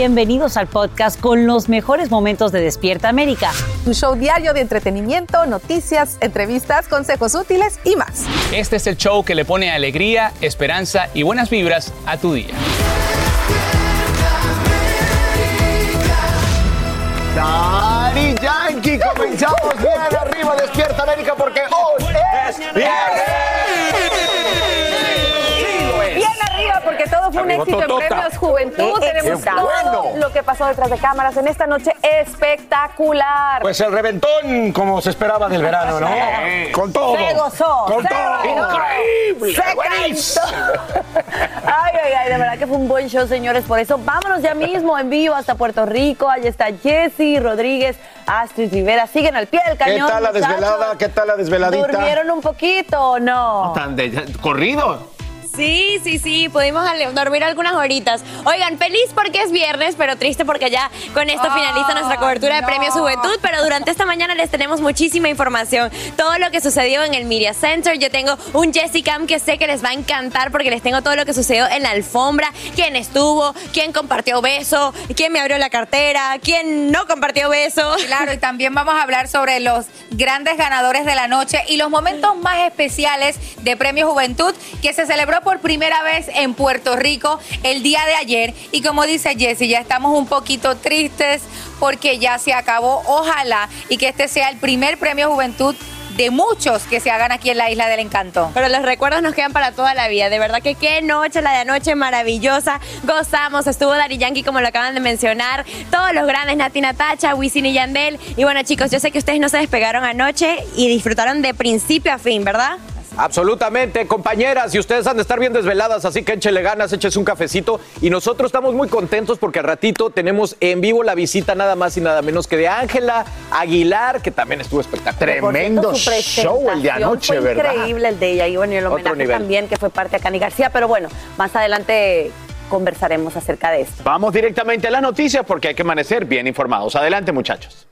Bienvenidos al podcast con los mejores momentos de Despierta América. Tu show diario de entretenimiento, noticias, entrevistas, consejos útiles y más. Este es el show que le pone alegría, esperanza y buenas vibras a tu día. Daddy Yankee, comenzamos bien arriba, Despierta América porque hoy es viernes. Todo fue un éxito en. Premios Juventud. Tenemos qué todo bueno. lo que pasó detrás de cámaras en esta noche espectacular. Pues el reventón, como se esperaba del verano, ¿no? Con todo. Se gozó, Con se todo. Increíble. se. Ay, ay, ay, de verdad que fue un buen show, señores. Por eso vámonos ya mismo en vivo hasta Puerto Rico. Allí está Jesse Rodríguez, Astrid Rivera. Siguen al pie del ¿Qué cañón. tal la muchachos. desvelada? ¿Qué tal la desveladita? ¿Durmieron un poquito o no? Tan de- corrido. Sí, sí, sí, pudimos dormir algunas horitas. Oigan, feliz porque es viernes, pero triste porque ya con esto finaliza nuestra cobertura de no. Premios Juventud, pero durante esta mañana les tenemos muchísima información. Todo lo que sucedió en el Media Center. Yo tengo un Jessicam que sé que les va a encantar porque les tengo todo lo que sucedió en la alfombra, quién estuvo, quién compartió beso, quién me abrió la cartera, quién no compartió beso. Claro, y también vamos a hablar sobre los grandes ganadores de la noche y los momentos más especiales de Premio Juventud que se celebró por primera vez en Puerto Rico el día de ayer. Y como dice Jessy, ya estamos un poquito tristes porque ya se acabó. Ojalá y que este sea el primer Premio Juventud de muchos que se hagan aquí en la Isla del Encanto. Pero los recuerdos nos quedan para toda la vida. De verdad que qué noche, la de anoche maravillosa. Gozamos, estuvo Dari Yankee como lo acaban de mencionar. Todos los grandes, Nati Natacha, Wisin y Yandel. Y bueno chicos, yo sé que ustedes no se despegaron anoche y disfrutaron de principio a fin, ¿verdad? Absolutamente, compañeras, y ustedes han de estar bien desveladas, así que échele ganas, échese un cafecito. Y nosotros estamos muy contentos porque al ratito tenemos en vivo la visita nada más y nada menos que de Ángela Aguilar, que también estuvo espectacular. Tremendo cierto, show el de anoche, fue ¿verdad? increíble el de ella y bueno, y el Otro homenaje nivel. también que fue parte a Cani García, pero bueno, más adelante conversaremos acerca de esto. Vamos directamente a la noticia porque hay que amanecer bien informados. Adelante, muchachos.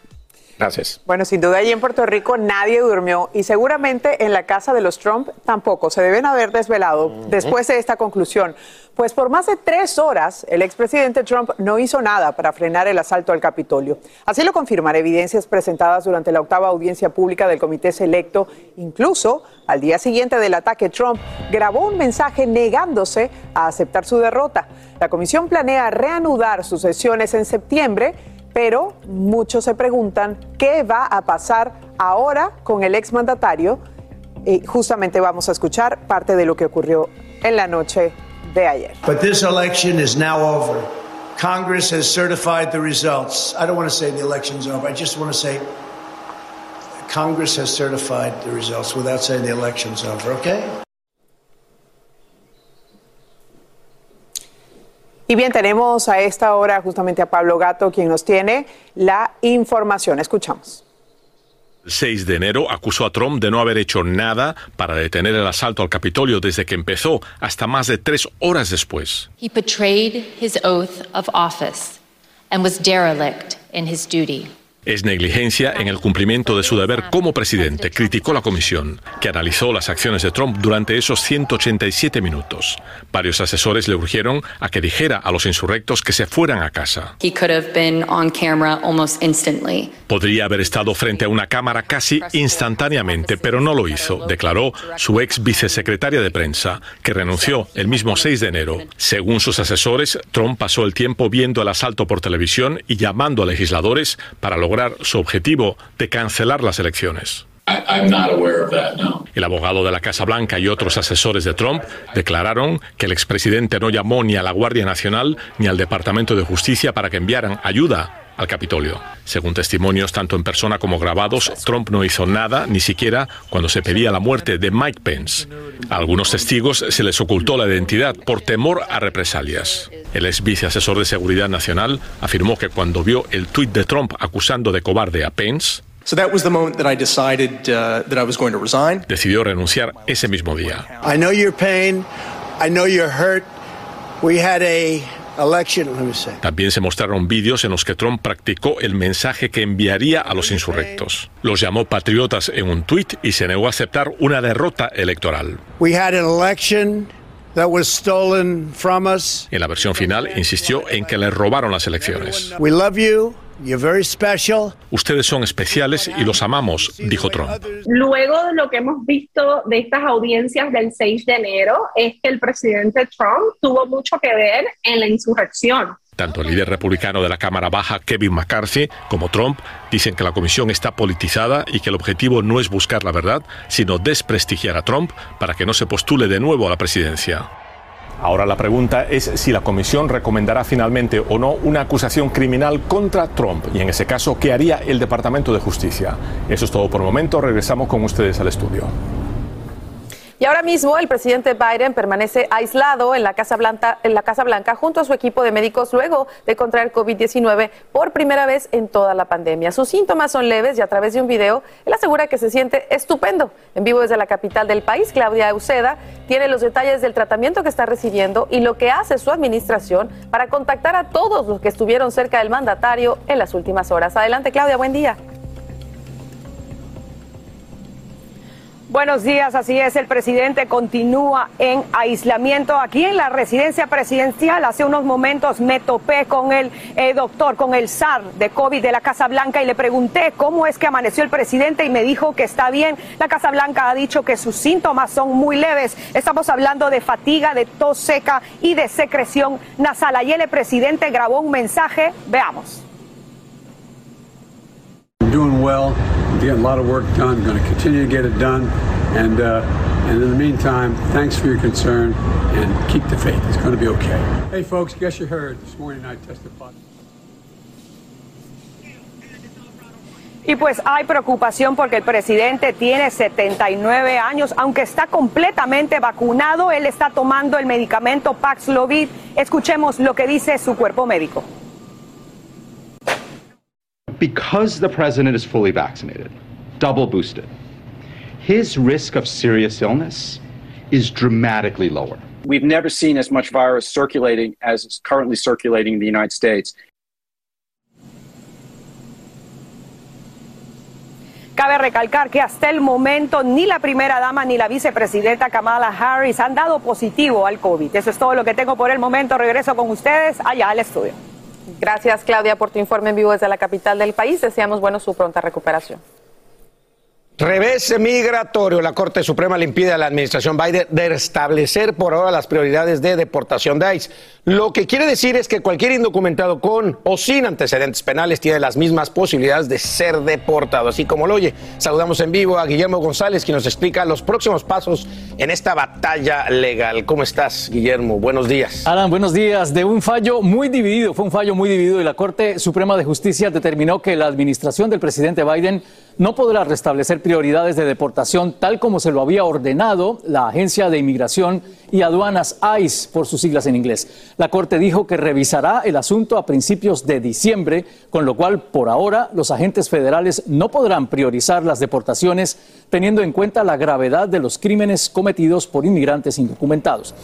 Gracias. Bueno, sin duda allí en Puerto Rico nadie durmió y seguramente en la casa de los Trump tampoco. Se deben haber desvelado después de esta conclusión. Pues por más de tres horas el expresidente Trump no hizo nada para frenar el asalto al Capitolio. Así lo confirman evidencias presentadas durante la octava audiencia pública del Comité Selecto. Incluso al día siguiente del ataque, Trump grabó un mensaje negándose a aceptar su derrota. La comisión planea reanudar sus sesiones en septiembre pero muchos se preguntan qué va a pasar ahora con el exmandatario. Y justamente vamos a escuchar parte de lo que ocurrió en la noche de ayer. But this election is now over. Congress has certified the results. I don't want to say the election's over. I just want to say Congress has certified the results without saying the election's over, okay? Y bien, tenemos a esta hora justamente a Pablo Gato, quien nos tiene la información. Escuchamos. El 6 de enero acusó a Trump de no haber hecho nada para detener el asalto al Capitolio desde que empezó hasta más de tres horas después. He betrayed his oath of office and was derelict in his duty. Es negligencia en el cumplimiento de su deber como presidente, criticó la comisión, que analizó las acciones de Trump durante esos 187 minutos. Varios asesores le urgieron a que dijera a los insurrectos que se fueran a casa. He could have been on camera almost instantly. Podría haber estado frente a una cámara casi instantáneamente, pero no lo hizo, declaró su ex vicesecretaria de prensa, que renunció el mismo 6 de enero. Según sus asesores, Trump pasó el tiempo viendo el asalto por televisión y llamando a legisladores para lograr su objetivo de cancelar las elecciones. El abogado de la Casa Blanca y otros asesores de Trump declararon que el expresidente no llamó ni a la Guardia Nacional ni al Departamento de Justicia para que enviaran ayuda al Capitolio. Según testimonios tanto en persona como grabados, Trump no hizo nada, ni siquiera cuando se pedía la muerte de Mike Pence. A algunos testigos se les ocultó la identidad por temor a represalias. El ex viceasesor de Seguridad Nacional afirmó que cuando vio el tuit de Trump acusando de cobarde a Pence, So that was the moment that I decided that I was going to resign. decidió renunciar ese mismo día. I know your pain. I know you're hurt. We had a También se mostraron vídeos en los que Trump practicó el mensaje que enviaría a los insurrectos. Los llamó patriotas en un tuit y se negó a aceptar una derrota electoral. We had an election that was stolen from us. En la versión final insistió en que le robaron las elecciones. We love you. You're very special. Ustedes son especiales y los amamos, dijo Trump. Luego de lo que hemos visto de estas audiencias del 6 de enero, es que el presidente Trump tuvo mucho que ver en la insurrección. Tanto el líder republicano de la Cámara Baja, Kevin McCarthy, como Trump dicen que la comisión está politizada y que el objetivo no es buscar la verdad, sino desprestigiar a Trump para que no se postule de nuevo a la presidencia. Ahora la pregunta es si la comisión recomendará finalmente o no una acusación criminal contra Trump y en ese caso, ¿qué haría el Departamento de Justicia? Eso es todo por el momento. Regresamos con ustedes al estudio. Y ahora mismo el presidente Biden permanece aislado en la Casa Blanca, en la Casa Blanca junto a su equipo de médicos luego de contraer COVID-19 por primera vez en toda la pandemia. Sus síntomas son leves y a través de un video él asegura que se siente estupendo. En vivo desde la capital del país, Claudia Uceda tiene los detalles del tratamiento que está recibiendo y lo que hace su administración para contactar a todos los que estuvieron cerca del mandatario en las últimas horas. Adelante, Claudia, buen día. Buenos días, así es, el presidente continúa en aislamiento aquí en la residencia presidencial. Hace unos momentos me topé con el eh, doctor, con el SAR de COVID de la Casa Blanca y le pregunté cómo es que amaneció el presidente y me dijo que está bien. La Casa Blanca ha dicho que sus síntomas son muy leves. Estamos hablando de fatiga, de tos seca y de secreción nasal. Ayer el presidente grabó un mensaje, veamos. I'm doing well. Getting a lot of work done. Going to continue to get it done. And, uh, and in the meantime, thanks for your concern and keep the faith. It's going to be okay. Hey, folks, guess you heard this morning I tested. Y pues hay preocupación porque el presidente tiene 79 años, aunque está completamente vacunado, él está tomando el medicamento Paxlovid. Escuchemos lo que dice su cuerpo médico. Because the president is fully vaccinated, double boosted, his risk of serious illness is dramatically lower. We've never seen as much virus circulating as is currently circulating in the United States. Cabe recalcar que hasta el momento ni la primera dama ni la vicepresidenta Kamala Harris han dado positivo al COVID. Eso es todo lo que tengo por el momento. Regreso con ustedes allá al estudio. Gracias, Claudia, por tu informe en vivo desde la capital del país. Deseamos, bueno, su pronta recuperación. Revés migratorio. La Corte Suprema le impide a la administración Biden de restablecer por ahora las prioridades de deportación de ICE. Lo que quiere decir es que cualquier indocumentado con o sin antecedentes penales tiene las mismas posibilidades de ser deportado. Así como lo oye, saludamos en vivo a Guillermo González, quien nos explica los próximos pasos en esta batalla legal. ¿Cómo estás, Guillermo? Buenos días. Alan, buenos días. De un fallo muy dividido, fue un fallo muy dividido y la Corte Suprema de Justicia determinó que la administración del presidente Biden no podrá restablecer prioridades de deportación tal como se lo había ordenado la Agencia de Inmigración y Aduanas ICE por sus siglas en inglés. La Corte dijo que revisará el asunto a principios de diciembre, con lo cual por ahora los agentes federales no podrán priorizar las deportaciones teniendo en cuenta la gravedad de los crímenes cometidos por inmigrantes indocumentados.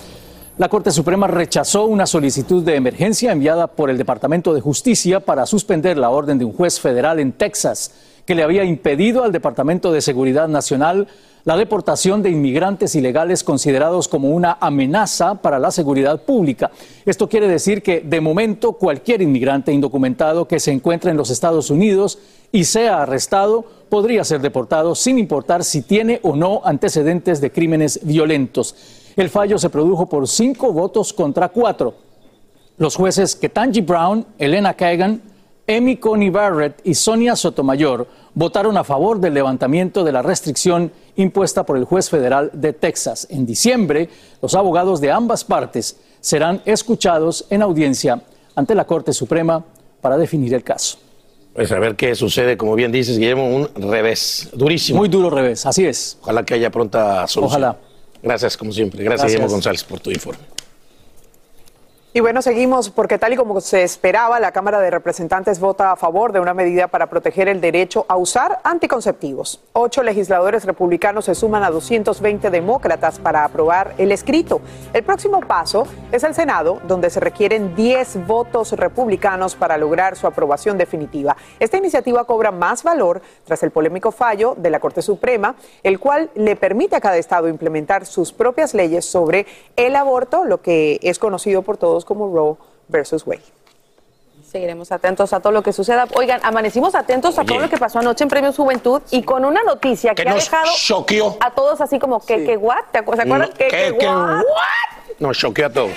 La Corte Suprema rechazó una solicitud de emergencia enviada por el Departamento de Justicia para suspender la orden de un juez federal en Texas que le había impedido al Departamento de Seguridad Nacional la deportación de inmigrantes ilegales considerados como una amenaza para la seguridad pública. Esto quiere decir que, de momento, cualquier inmigrante indocumentado que se encuentre en los Estados Unidos y sea arrestado podría ser deportado sin importar si tiene o no antecedentes de crímenes violentos. El fallo se produjo por cinco votos contra cuatro. Los jueces Ketanji Brown, Elena Kagan, Amy Coney Barrett y Sonia Sotomayor votaron a favor del levantamiento de la restricción impuesta por el juez federal de Texas. En diciembre, los abogados de ambas partes serán escuchados en audiencia ante la Corte Suprema para definir el caso. Pues a ver qué sucede, como bien dices, Guillermo, un revés durísimo. Muy duro revés, así es. Ojalá que haya pronta solución. Ojalá. Gracias, como siempre. Gracias, Gracias. Guillermo González, por tu informe. Y bueno, seguimos porque tal y como se esperaba, la Cámara de Representantes vota a favor de una medida para proteger el derecho a usar anticonceptivos. Ocho legisladores republicanos se suman a 220 demócratas para aprobar el escrito. El próximo paso es el Senado, donde se requieren 10 votos republicanos para lograr su aprobación definitiva. Esta iniciativa cobra más valor tras el polémico fallo de la Corte Suprema, el cual le permite a cada estado implementar sus propias leyes sobre el aborto, lo que es conocido por todos como Roe versus Wade. Seguiremos atentos a todo lo que suceda. Oigan, amanecimos atentos a todo lo que pasó anoche en Premios Juventud y con una noticia que, Que ha dejado choqueó. a todos así como que, que, what? ¿Te acu- ¿Se acuerdan? No, que, ¿qué- que, qué what? Nos choqueó a todos.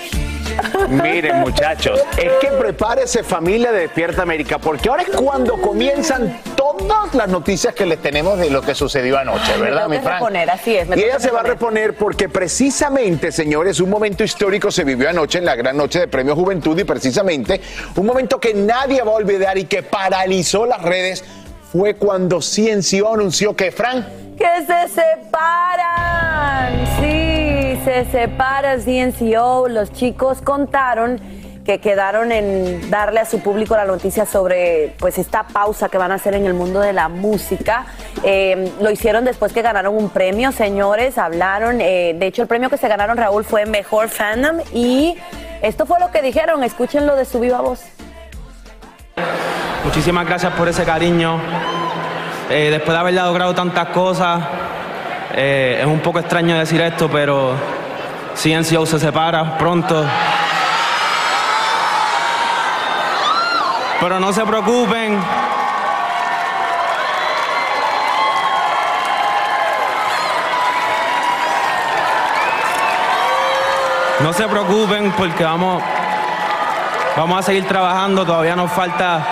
Miren, muchachos, es que prepárese familia de Despierta América, porque ahora es cuando comienzan todas las noticias que les tenemos de lo que sucedió anoche, Me ¿verdad, tengo mi que Fran? reponer, así es, me Y tengo ella que se va a reponer. porque precisamente, señores, un momento histórico se vivió anoche en la gran noche de Premio Juventud y precisamente un momento que nadie va a olvidar y que paralizó las redes fue cuando CNCO anunció que Fran que se separan. Sí, se separan CNCO. Los chicos contaron que quedaron en darle a su público la noticia sobre pues esta pausa que van a hacer en el mundo de la música. Eh, lo hicieron después que ganaron un premio, señores, hablaron. eh, de hecho, el premio que se ganaron, Raúl, fue Mejor Fandom y esto fue lo que dijeron. Escúchenlo de su viva voz. Muchísimas gracias por ese cariño. Eh, después de haber logrado tantas cosas, eh, es un poco extraño decir esto, pero CNCO se separa pronto. Pero no se preocupen. No se preocupen porque vamos, vamos a seguir trabajando. Todavía nos falta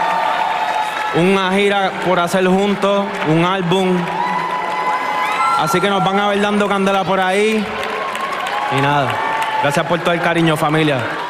una gira por hacer juntos, un álbum. Así que nos van a ver dando candela por ahí. Y nada, gracias por todo el cariño, familia.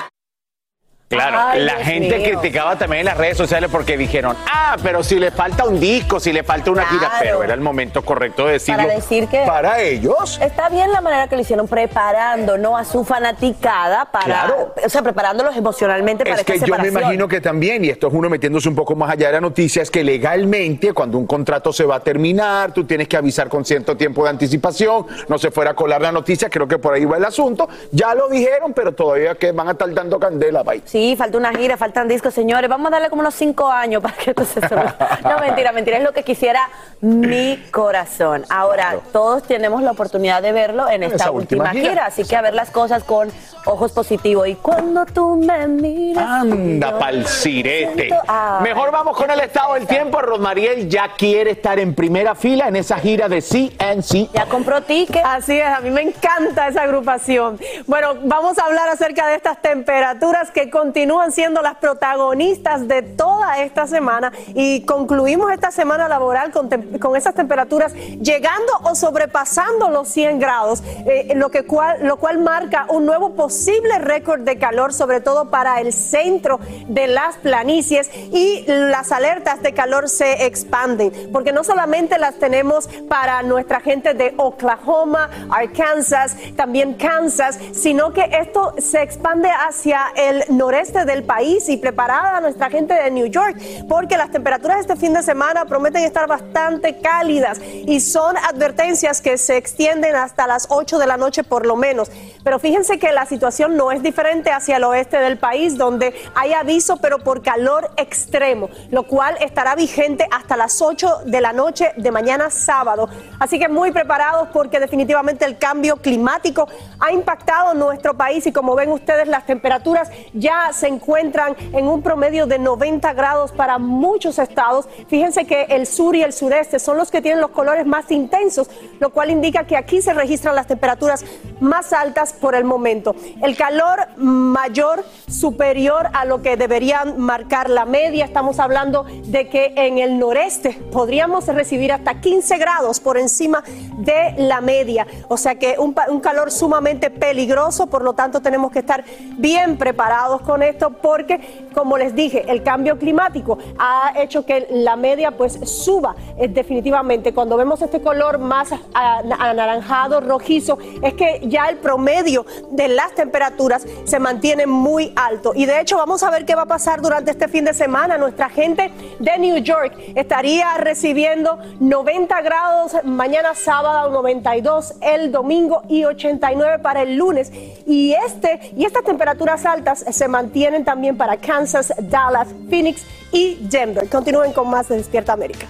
Claro, Ay, la Dios gente mío. criticaba también en las redes sociales porque dijeron, ah, pero si le falta un disco, si le falta una gira, Claro. pero era el momento correcto de decirlo. Para decir que. Para ellos. Está bien la manera que lo hicieron, preparando, ¿no? A su fanaticada para. Claro. O sea, preparándolos emocionalmente para Es que esta yo me separación. imagino que también, y esto es uno metiéndose un poco más allá de la noticia, es que legalmente cuando un contrato se va a terminar, tú tienes que avisar con cierto tiempo de anticipación, no se fuera a colar la noticia, creo que por ahí va el asunto. Ya lo dijeron, pero todavía que van a estar dando candela, bye. Sí, falta una gira, faltan discos, señores. Vamos a darle como unos cinco años para que esto se. No, mentira, mentira. Es lo que quisiera mi corazón. Ahora, todos tenemos la oportunidad de verlo en esta esa última, última gira. gira. Así que a ver las cosas con ojos positivos. Y cuando tú me miras. Anda pa'l sirete. Ah. Mejor vamos con el estado del tiempo. Rosmariel ya quiere estar en primera fila en esa gira de CNC. Ya compró ticket. Así es, a mí me encanta esa agrupación. Bueno, vamos a hablar acerca de estas temperaturas que continúan siendo las protagonistas de toda esta semana y concluimos esta semana laboral con, con esas temperaturas llegando o sobrepasando los 100 grados, eh, lo, que cual, lo cual marca un nuevo posible récord de calor, sobre todo para el centro de las planicies y las alertas de calor se expanden, porque no solamente las tenemos para nuestra gente de Oklahoma, Arkansas, también Kansas, sino que esto se expande hacia el noreste del país y preparada a nuestra gente de New York, porque las temperaturas este fin de semana prometen estar bastante cálidas y son advertencias que se extienden hasta las 8 de la noche por lo menos. Pero fíjense que la situación no es diferente hacia el oeste del país, donde hay aviso, pero por calor extremo, lo cual estará vigente hasta las 8 de la noche de mañana sábado. Así que muy preparados porque definitivamente el cambio climático ha impactado nuestro país y como ven ustedes las temperaturas ya se encuentran en un promedio de 90 grados para muchos estados. Fíjense que el sur y el sureste son los que tienen los colores más intensos, lo cual indica que aquí se registran las temperaturas más altas por el momento. El calor mayor, superior a lo que deberían marcar la media, estamos hablando de que en el noreste podríamos recibir hasta 15 grados por encima de la media. O sea que un, calor sumamente peligroso, por lo tanto tenemos que estar bien preparados con esto porque, como les dije, el cambio climático ha hecho que la media pues suba eh, definitivamente. Cuando vemos este color más anaranjado, rojizo, es que ya el promedio de las temperaturas se mantiene muy alto. Y de hecho vamos a ver qué va a pasar durante este fin de semana. Nuestra gente de New York estaría recibiendo 90 grados mañana sábado, 92 el domingo y 89 para el lunes. Y, este, y estas temperaturas altas se mantienen también para Kansas, Dallas, Phoenix y Denver. Continúen con más de Despierta América.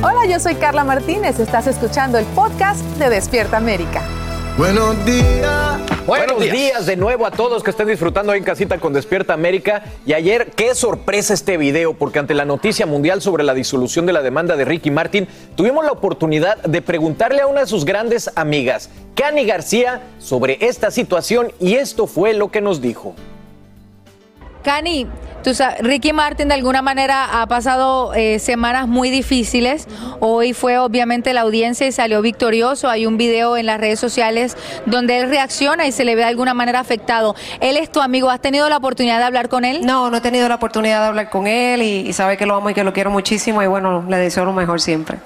Hola, yo soy Carla Martínez. Estás escuchando el podcast de Despierta América. Buenos días. Buenos días. de nuevo a todos que estén disfrutando ahí en casita con Despierta América. Y ayer, qué sorpresa este video, porque ante la noticia mundial sobre la disolución de la demanda de Ricky Martin, tuvimos la oportunidad de preguntarle a una de sus grandes amigas, Cani García, sobre esta situación y esto fue lo que nos dijo. Cani, tú sa- Ricky Martin de alguna manera ha pasado eh, semanas muy difíciles. Hoy fue obviamente la audiencia y salió victorioso. Hay un video en las redes sociales donde él reacciona y se le ve de alguna manera afectado. Él es tu amigo. ¿Has tenido la oportunidad de hablar con él? No, no he tenido la oportunidad de hablar con él y, y sabe que lo amo y que lo quiero muchísimo y bueno, le deseo lo mejor siempre.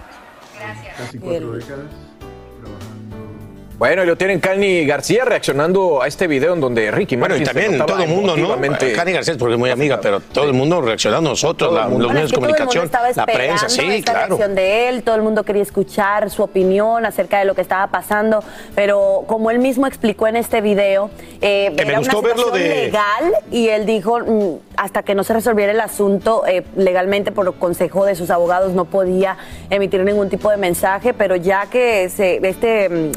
Casi cuatro décadas. Bueno, y lo tienen Cani García reaccionando a este video en donde Ricky Bueno, y también todo el mundo, ¿no? Cani Garcés, porque es muy amiga, pero todo el mundo reaccionando, nosotros, Todo el la- mundo. los medios de Todo el mundo comunicación, estaba la prensa, esperando sí, esta claro. reacción de él, todo el mundo quería escuchar su opinión acerca de lo que estaba pasando, pero como él mismo explicó en este video, eh, Que me era gustó una verlo de- legal y él dijo mm, hasta que no se resolviera el asunto eh, legalmente por consejo de sus abogados no podía emitir ningún tipo de mensaje, pero ya que se, este mm,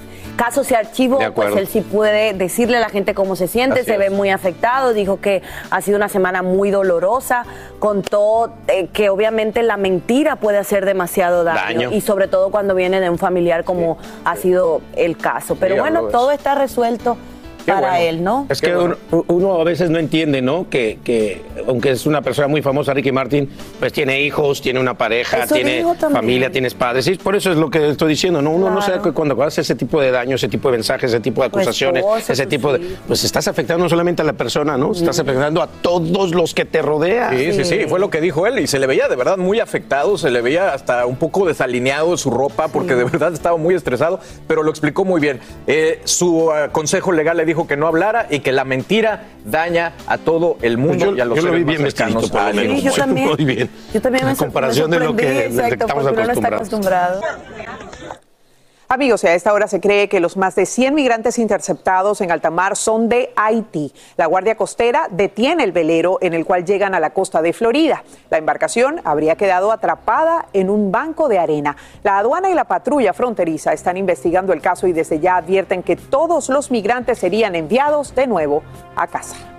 caso se archivó, De pues él sí puede decirle a la gente cómo se siente, Así se ve muy afectado, dijo que ha sido una semana muy dolorosa, contó eh, que obviamente la mentira puede hacer demasiado daño, Daño. y sobre todo cuando viene de un familiar como ha sido el caso. Pero bueno, todo está resuelto para bueno. él, ¿no? Es que uno, uno a veces no entiende, ¿no? Que, que aunque es una persona muy famosa, Ricky Martin, pues tiene hijos, tiene una pareja, Eso tiene familia, tienes padres. Y por eso es lo que estoy diciendo, ¿no? Uno no sabe que cuando hace ese tipo de daño, ese tipo de mensajes, ese tipo de acusaciones, ese tipo de. Pues estás afectando no solamente a la persona, ¿no? Estás afectando a todos los que te rodean. Sí, sí, sí, fue lo que dijo él y se le veía de verdad muy afectado, se le veía hasta un poco desalineado de su ropa porque de verdad estaba muy estresado, pero lo explicó muy bien. Eh, su eh, consejo legal le dijo que no hablara y que la mentira daña a todo el mundo Yo- y a los yo lo vi más bien cercanos vestidito, por lo menos. Sí, yo también. Muy bien. Yo también me, En comparación me de lo que- exacto, estamos no está acostumbrado. Amigos, a esta hora se cree que los más de 100 migrantes interceptados en alta mar son de Haití. La Guardia Costera detiene el velero en el cual llegan a la costa de Florida. La embarcación habría quedado atrapada en un banco de arena. La aduana y la patrulla fronteriza están investigando el caso y desde ya advierten que todos los migrantes serían enviados de nuevo a casa.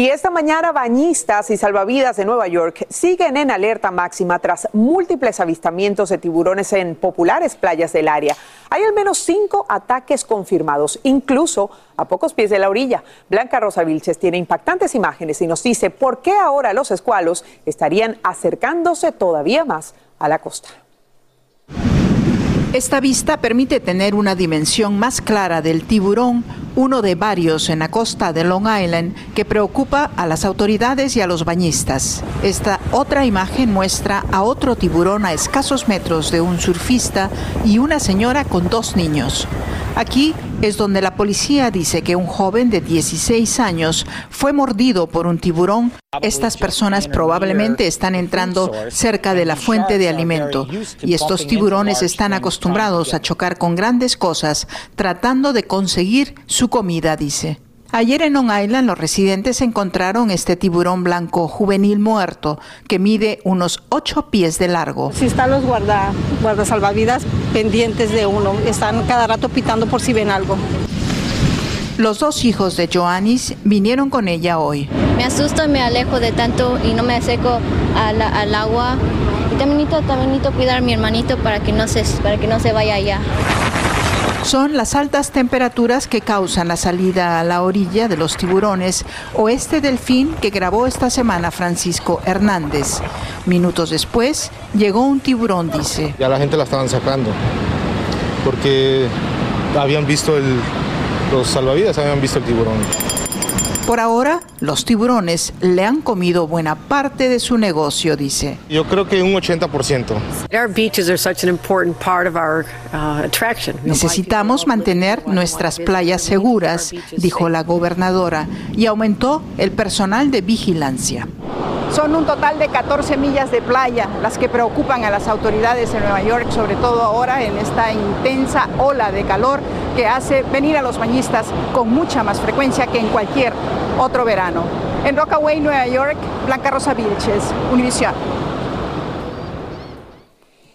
Y esta mañana bañistas y salvavidas de Nueva York siguen en alerta máxima tras múltiples avistamientos de tiburones en populares playas del área. Hay al menos cinco ataques confirmados, incluso a pocos pies de la orilla. Blanca Rosa Vilches tiene impactantes imágenes y nos dice por qué ahora los escualos estarían acercándose todavía más a la costa. Esta vista permite tener una dimensión más clara del tiburón, uno de varios en la costa de Long Island, que preocupa a las autoridades y a los bañistas. Esta otra imagen muestra a otro tiburón a escasos metros de un surfista y una señora con dos niños. Aquí es donde la policía dice que un joven de 16 años fue mordido por un tiburón. Estas personas probablemente están entrando cerca de la fuente de alimento y estos tiburones están acostumbrados a chocar con grandes cosas tratando de conseguir su comida, dice. Ayer en Long Island los residentes encontraron este tiburón blanco juvenil muerto que mide unos 8 pies de largo. Si están los guarda, guardasalvavidas pendientes de uno, están cada rato pitando por si ven algo. Los dos hijos de Joannis vinieron con ella hoy. Me asusto y me alejo de tanto y no me acerco al, al agua. Y también necesito, también necesito cuidar a mi hermanito para que no se, para que no se vaya allá. Son las altas temperaturas que causan la salida a la orilla de los tiburones o este delfín que grabó esta semana Francisco Hernández. Minutos después llegó un tiburón, dice. Ya la gente la estaban sacando porque habían visto el, los salvavidas, habían visto el tiburón. Por ahora, los tiburones le han comido buena parte de su negocio, dice. Yo creo que un 80%. Uh, Necesitamos mantener nuestras playas seguras, dijo la gobernadora, y aumentó el personal de vigilancia. Son un total de 14 millas de playa las que preocupan a las autoridades de Nueva York, sobre todo ahora en esta intensa ola de calor que hace venir a los bañistas con mucha más frecuencia que en cualquier otro verano. En Rockaway, Nueva York, Blanca Rosa Vilches, Univisión.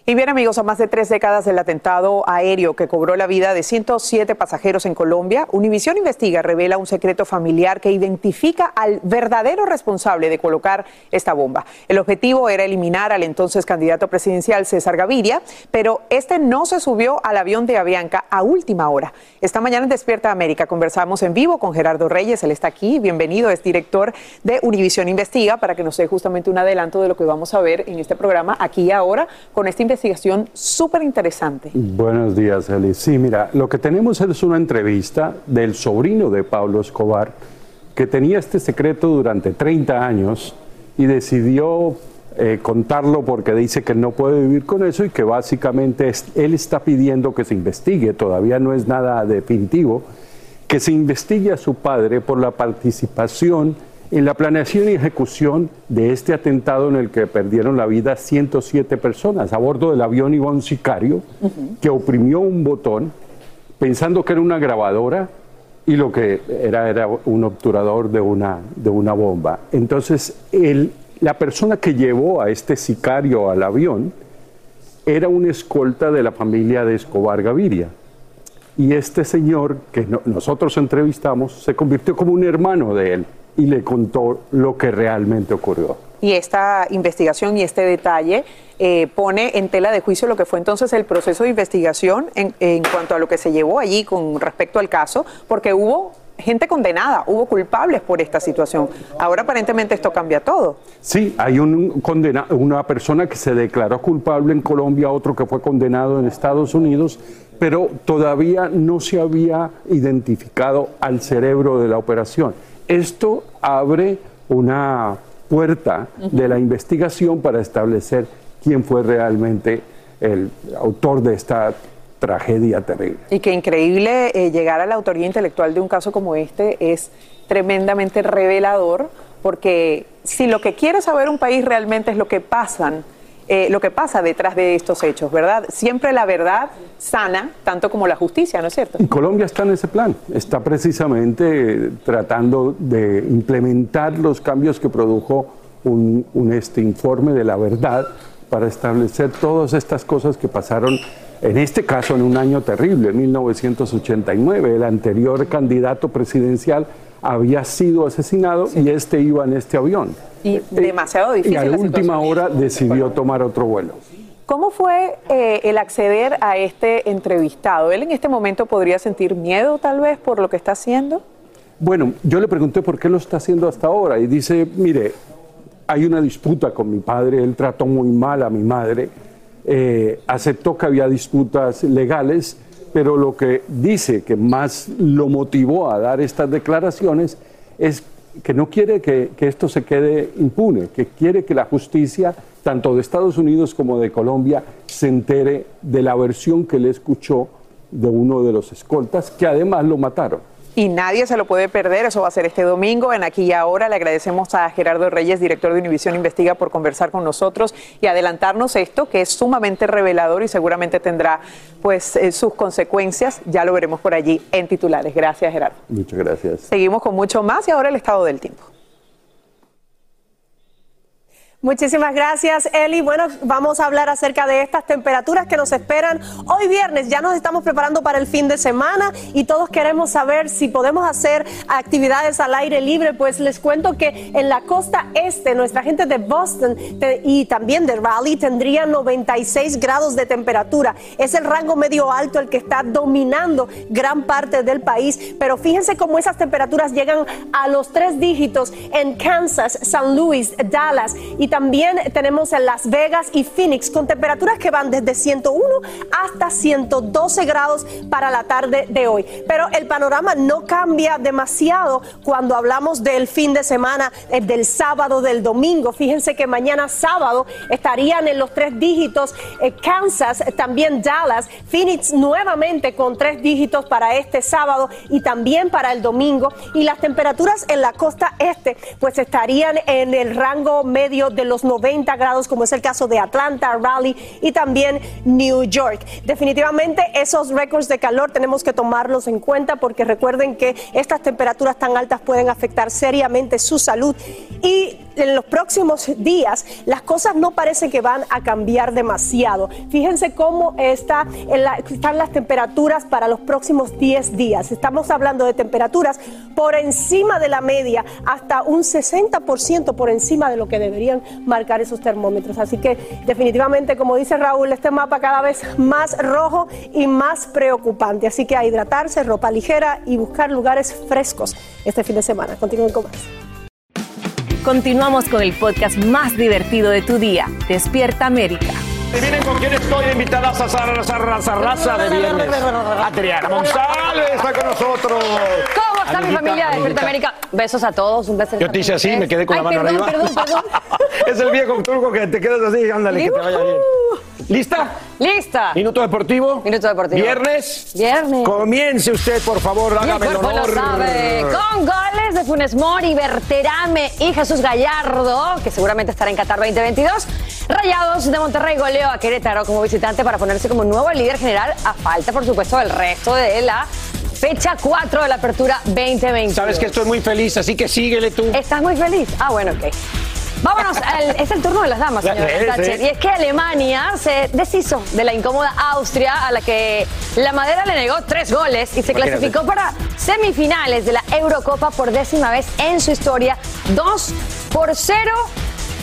Y bien amigos, a más de tres décadas del atentado aéreo que cobró la vida de 107 pasajeros en Colombia, Univisión Investiga revela un secreto familiar que identifica al verdadero responsable de colocar esta bomba. El objetivo era eliminar al entonces candidato presidencial César Gaviria, pero este no se subió al avión de Avianca a última hora. Esta mañana en Despierta América conversamos en vivo con Gerardo Reyes, él está aquí, bienvenido, es director de Univisión Investiga, para que nos dé justamente un adelanto de lo que vamos a ver en este programa aquí y ahora con esta investigación investigación súper interesante. Buenos días, Eli. Sí, mira, lo que tenemos es una entrevista del sobrino de Pablo Escobar, que tenía este secreto durante 30 años y decidió eh, contarlo porque dice que no puede vivir con eso y que básicamente él está pidiendo que se investigue, todavía no es nada definitivo, que se investigue a su padre por la participación en la planeación y ejecución de este atentado en el que perdieron la vida 107 personas. A bordo del avión iba un sicario que oprimió un botón pensando que era una grabadora y lo que era era un obturador de una, de una bomba. Entonces, la persona que llevó a este sicario al avión era un escolta de la familia de Escobar Gaviria. Y este señor que nosotros entrevistamos se convirtió como un hermano de él y le contó lo que realmente ocurrió. Y esta investigación y este detalle eh, pone en tela de juicio lo que fue entonces el proceso de investigación en, en cuanto a lo que se llevó allí con respecto al caso, porque hubo gente condenada, hubo culpables por esta situación. Ahora aparentemente esto cambia todo. Sí, hay un condena, una persona que se declaró culpable en Colombia, otro que fue condenado en Estados Unidos, pero todavía no se había identificado al cerebro de la operación. Esto abre una puerta de la investigación para establecer quién fue realmente el autor de esta tragedia terrible. Y qué increíble eh, llegar a la autoría intelectual de un caso como este es tremendamente revelador, porque si lo que quiere saber un país realmente es lo que pasan eh, lo que pasa detrás de estos hechos, ¿verdad? Siempre la verdad sana, tanto como la justicia, ¿no es cierto? Y Colombia está en ese plan, está precisamente tratando de implementar los cambios que produjo un, este informe de la verdad para establecer todas estas cosas que pasaron en este caso en un año terrible, 1989. El anterior candidato presidencial había sido asesinado y este iba en este avión. Y demasiado difícil. Y a la última hora decidió tomar otro vuelo. ¿Cómo fue eh, el acceder a este entrevistado? ¿Él en este momento podría sentir miedo tal vez por lo que está haciendo? Bueno, yo le pregunté por qué lo está haciendo hasta ahora y dice, mire, hay una disputa con mi padre, él trató muy mal a mi madre, eh, aceptó que había disputas legales pero lo que dice que más lo motivó a dar estas declaraciones es que no quiere que, esto se quede impune, que quiere que la justicia, tanto de Estados Unidos como de Colombia, se entere de la versión que le escuchó de uno de los escoltas, que además lo mataron y nadie se lo puede perder. Eso va a ser este domingo en Aquí y Ahora. Le agradecemos a Gerardo Reyes, director de Univisión Investiga, por conversar con nosotros y adelantarnos esto, que es sumamente revelador y seguramente tendrá pues eh, sus consecuencias. Ya lo veremos por allí en titulares. Gracias, Gerardo. Muchas gracias. Seguimos con mucho más y ahora el estado del tiempo. Muchísimas gracias, Eli. Bueno, vamos a hablar acerca de estas temperaturas que nos esperan hoy viernes. Ya nos estamos preparando para el fin de semana y todos queremos saber si podemos hacer actividades al aire libre. Pues les cuento que en la costa este, nuestra gente de Boston y también de Raleigh tendría 96 grados de temperatura. Es el rango medio alto el que está dominando gran parte del país. Pero fíjense cómo esas temperaturas llegan a los tres dígitos en Kansas, San Luis, Dallas y también tenemos en Las Vegas y Phoenix con temperaturas que van desde 101 hasta 112 grados para la tarde de hoy. Pero el panorama no cambia demasiado cuando hablamos del fin de semana, eh, del sábado, del domingo. Fíjense que mañana sábado estarían en los tres dígitos eh, Kansas, también Dallas, Phoenix nuevamente con tres dígitos para este sábado y también para el domingo. Y las temperaturas en la costa este pues estarían en el rango medio de los 90 grados, como es el caso de Atlanta, Raleigh y también New York. Definitivamente esos récords de calor tenemos que tomarlos en cuenta porque recuerden que estas temperaturas tan altas pueden afectar seriamente su salud y en los próximos días las cosas no parecen que van a cambiar demasiado. Fíjense cómo está están las temperaturas para los próximos 10 días. Estamos hablando de temperaturas por encima de la media, hasta un 60% por encima de lo que deberían marcar esos termómetros. Así que definitivamente, como dice Raúl, este mapa cada vez más rojo y más preocupante. Así que a hidratarse, ropa ligera y buscar lugares frescos este fin de semana. Continúen con más. Continuamos con el podcast más divertido de tu día, Despierta América. Miren con quién estoy invitada a raza, raza, raza, raza de viernes. Adriana González está con nosotros. ¿Cómo está mi familia de Despierta. América? Besos a todos, un beso. Yo te hice así, me quedé con Ay, la mano perdón, arriba. Perdón, perdón, es el viejo truco que te quedas así, ándale, que te vaya bien. ¿Lista? Lista. Minuto deportivo. Minuto deportivo. Viernes. Viernes. Comience usted, por favor, hágame el cuerpo lo honor. sabe. Con goles de Funes Mori, Berterame y Jesús Gallardo, que seguramente estará en Qatar 2022. Rayados de Monterrey goleó a Querétaro como visitante para ponerse como nuevo líder general, a falta, por supuesto, del resto de la fecha 4 de la apertura 2020. Sabes que estoy muy feliz, así que síguele tú. ¿Estás muy feliz? Ah, bueno, ok. Vámonos, al- es el turno de las damas, señor Sánchez. sí. Y es que Alemania se deshizo de la incómoda Austria, a la que la madera le negó tres goles y se Imagínate. clasificó para semifinales de la Eurocopa por décima vez en su historia. Dos por cero.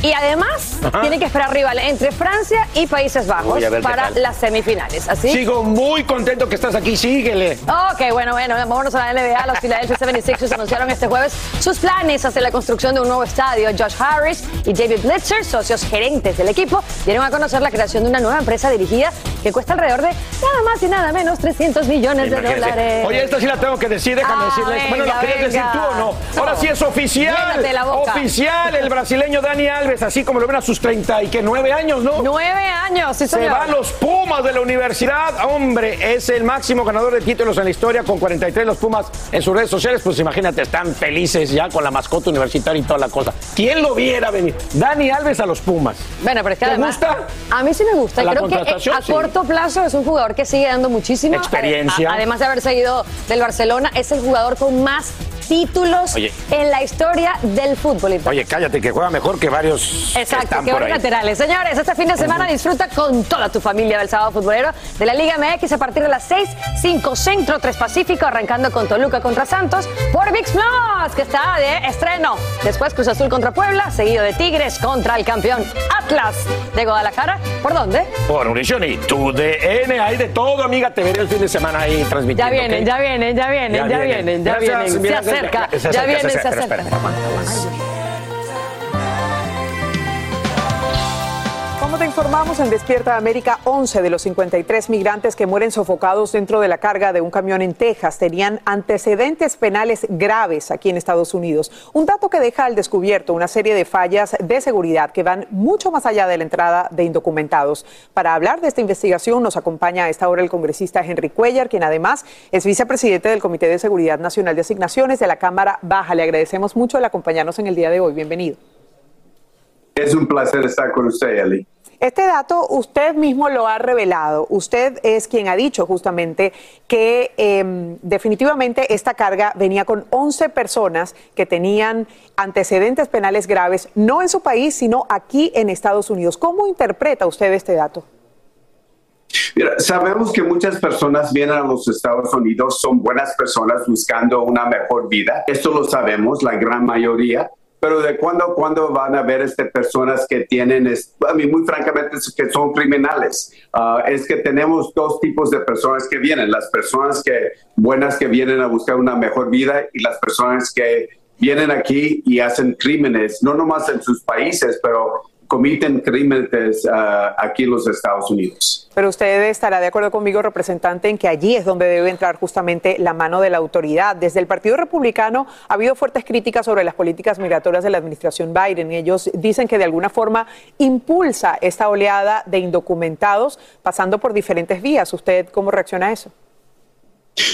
Y además Ajá. tiene que esperar rival entre Francia y Países Bajos para las semifinales. ¿Así? Sigo muy contento que estás aquí, síguele. Ok, bueno, bueno, vámonos a la NBA. Los Philadelphia 76ers anunciaron este jueves sus planes hacia la construcción de un nuevo estadio. Josh Harris y David Blitzer, socios gerentes del equipo, dieron a conocer la creación de una nueva empresa dirigida que cuesta alrededor de nada más y nada menos 300 millones de dólares. Oye, esta sí la tengo que decir, déjame Ah, decirles. bueno, ¿la querías decir tú o no? Ahora sí es oficial. La boca. Oficial, el brasileño Dani Alves, así como lo ven a sus 30 y que 9 años, ¿no? Nueve años, sí, Se señor. van los Pumas de la universidad. Hombre, es el máximo ganador de títulos en la historia con 43 los Pumas en sus redes sociales. Pues imagínate, están felices ya con la mascota universitaria y toda la cosa. ¿Quién lo viera venir? Dani Alves a los Pumas. Bueno, pero es que ¿Te además, gusta? A mí sí me gusta. La Creo que eh, a sí. corto plazo es un jugador que sigue dando muchísima Experiencia. A- Además de haber seguido del Barcelona, es el jugador con más títulos Oye. en la historia del fútbol. Oye, cállate, que juega mejor que varios. Exacto, están que por varios ahí. laterales. Señores, este fin de semana disfruta con toda tu familia del sábado futbolero de la Liga MX a partir de las 6, 5 Centro, 3 Pacífico, arrancando con Toluca contra Santos por VIX Plus, que está de estreno. Después Cruz Azul contra Puebla, seguido de Tigres contra el campeón Atlas de Guadalajara. ¿Por dónde? Por Univision y tu DN, hay de todo, amiga. Te veré el fin de semana ahí transmitiendo. Ya vienen, ya vienen, ya vienen, ya, vienen, ya Gracias, vienen. Mira, acerca, se ya acerca, vienen, se espera, acerca. Como te informamos en Despierta América, 11 de los 53 migrantes que mueren sofocados dentro de la carga de un camión en Texas tenían antecedentes penales graves aquí en Estados Unidos. Un dato que deja al descubierto una serie de fallas de seguridad que van mucho más allá de la entrada de indocumentados. Para hablar de esta investigación nos acompaña a esta hora el congresista Henry Cuellar, quien además es vicepresidente del Comité de Seguridad Nacional de Asignaciones de la Cámara Baja. Le agradecemos mucho el acompañarnos en el día de hoy. Bienvenido. Es un placer estar con usted, Eli. Este dato usted mismo lo ha revelado. Usted es quien ha dicho justamente que em, definitivamente esta carga venía con 11 personas que tenían antecedentes penales graves, no en su país, sino aquí en Estados Unidos. ¿Cómo interpreta usted este dato? Mira, sabemos que muchas personas vienen a los Estados Unidos, son buenas personas buscando una mejor vida. Esto lo sabemos, la gran mayoría. Pero de cuándo a cuándo van a ver este, personas que tienen, a mí muy francamente, que son criminales. Ah, es que tenemos dos tipos de personas que vienen. Las personas que buenas que vienen a buscar una mejor vida y las personas que vienen aquí y hacen crímenes, no nomás en sus países, pero comiten crímenes ah, aquí en los Estados Unidos. Pero usted estará de acuerdo conmigo, representante, en que allí es donde debe entrar justamente la mano de la autoridad. Desde el Partido Republicano ha habido fuertes críticas sobre las políticas migratorias de la administración Biden. Ellos dicen que de alguna forma impulsa esta oleada de indocumentados pasando por diferentes vías. ¿Usted cómo reacciona a eso?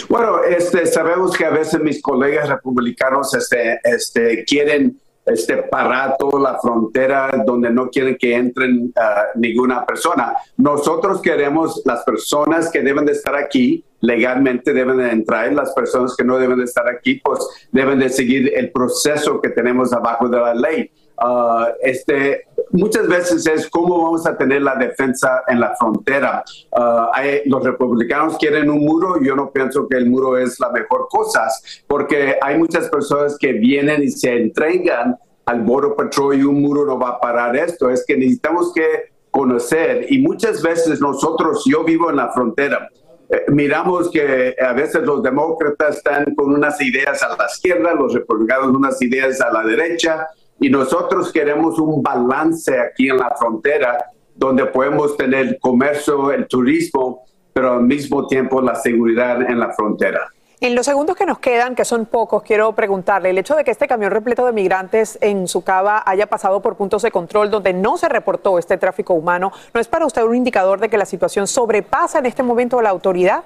Bueno, este, sabemos que a veces mis colegas republicanos este, este, quieren este, parar toda la frontera donde no quieren que entren ah, ninguna persona. Nosotros queremos las personas que deben de estar aquí legalmente deben de entrar, las personas que no deben de estar aquí pues deben de seguir el proceso que tenemos abajo de la ley. Ah, este, muchas veces es cómo vamos a tener la defensa en la frontera. Ah, los republicanos quieren un muro, yo no pienso que el muro es la mejor cosa, porque hay muchas personas que vienen y se entregan al Border Patrol y un muro no va a parar esto, es que necesitamos que conocer y muchas veces nosotros, yo vivo en la frontera, eh, miramos que a veces los demócratas están con unas ideas a la izquierda, los republicanos unas ideas a la derecha, y nosotros queremos un balance aquí en la frontera donde podemos tener comercio, el turismo, pero al mismo tiempo la seguridad en la frontera. En los segundos que nos quedan, que son pocos, quiero preguntarle, el hecho de que este camión repleto de migrantes en su cava haya pasado por puntos de control donde no se reportó este tráfico humano, ¿no es para usted un indicador de que la situación sobrepasa en este momento la autoridad?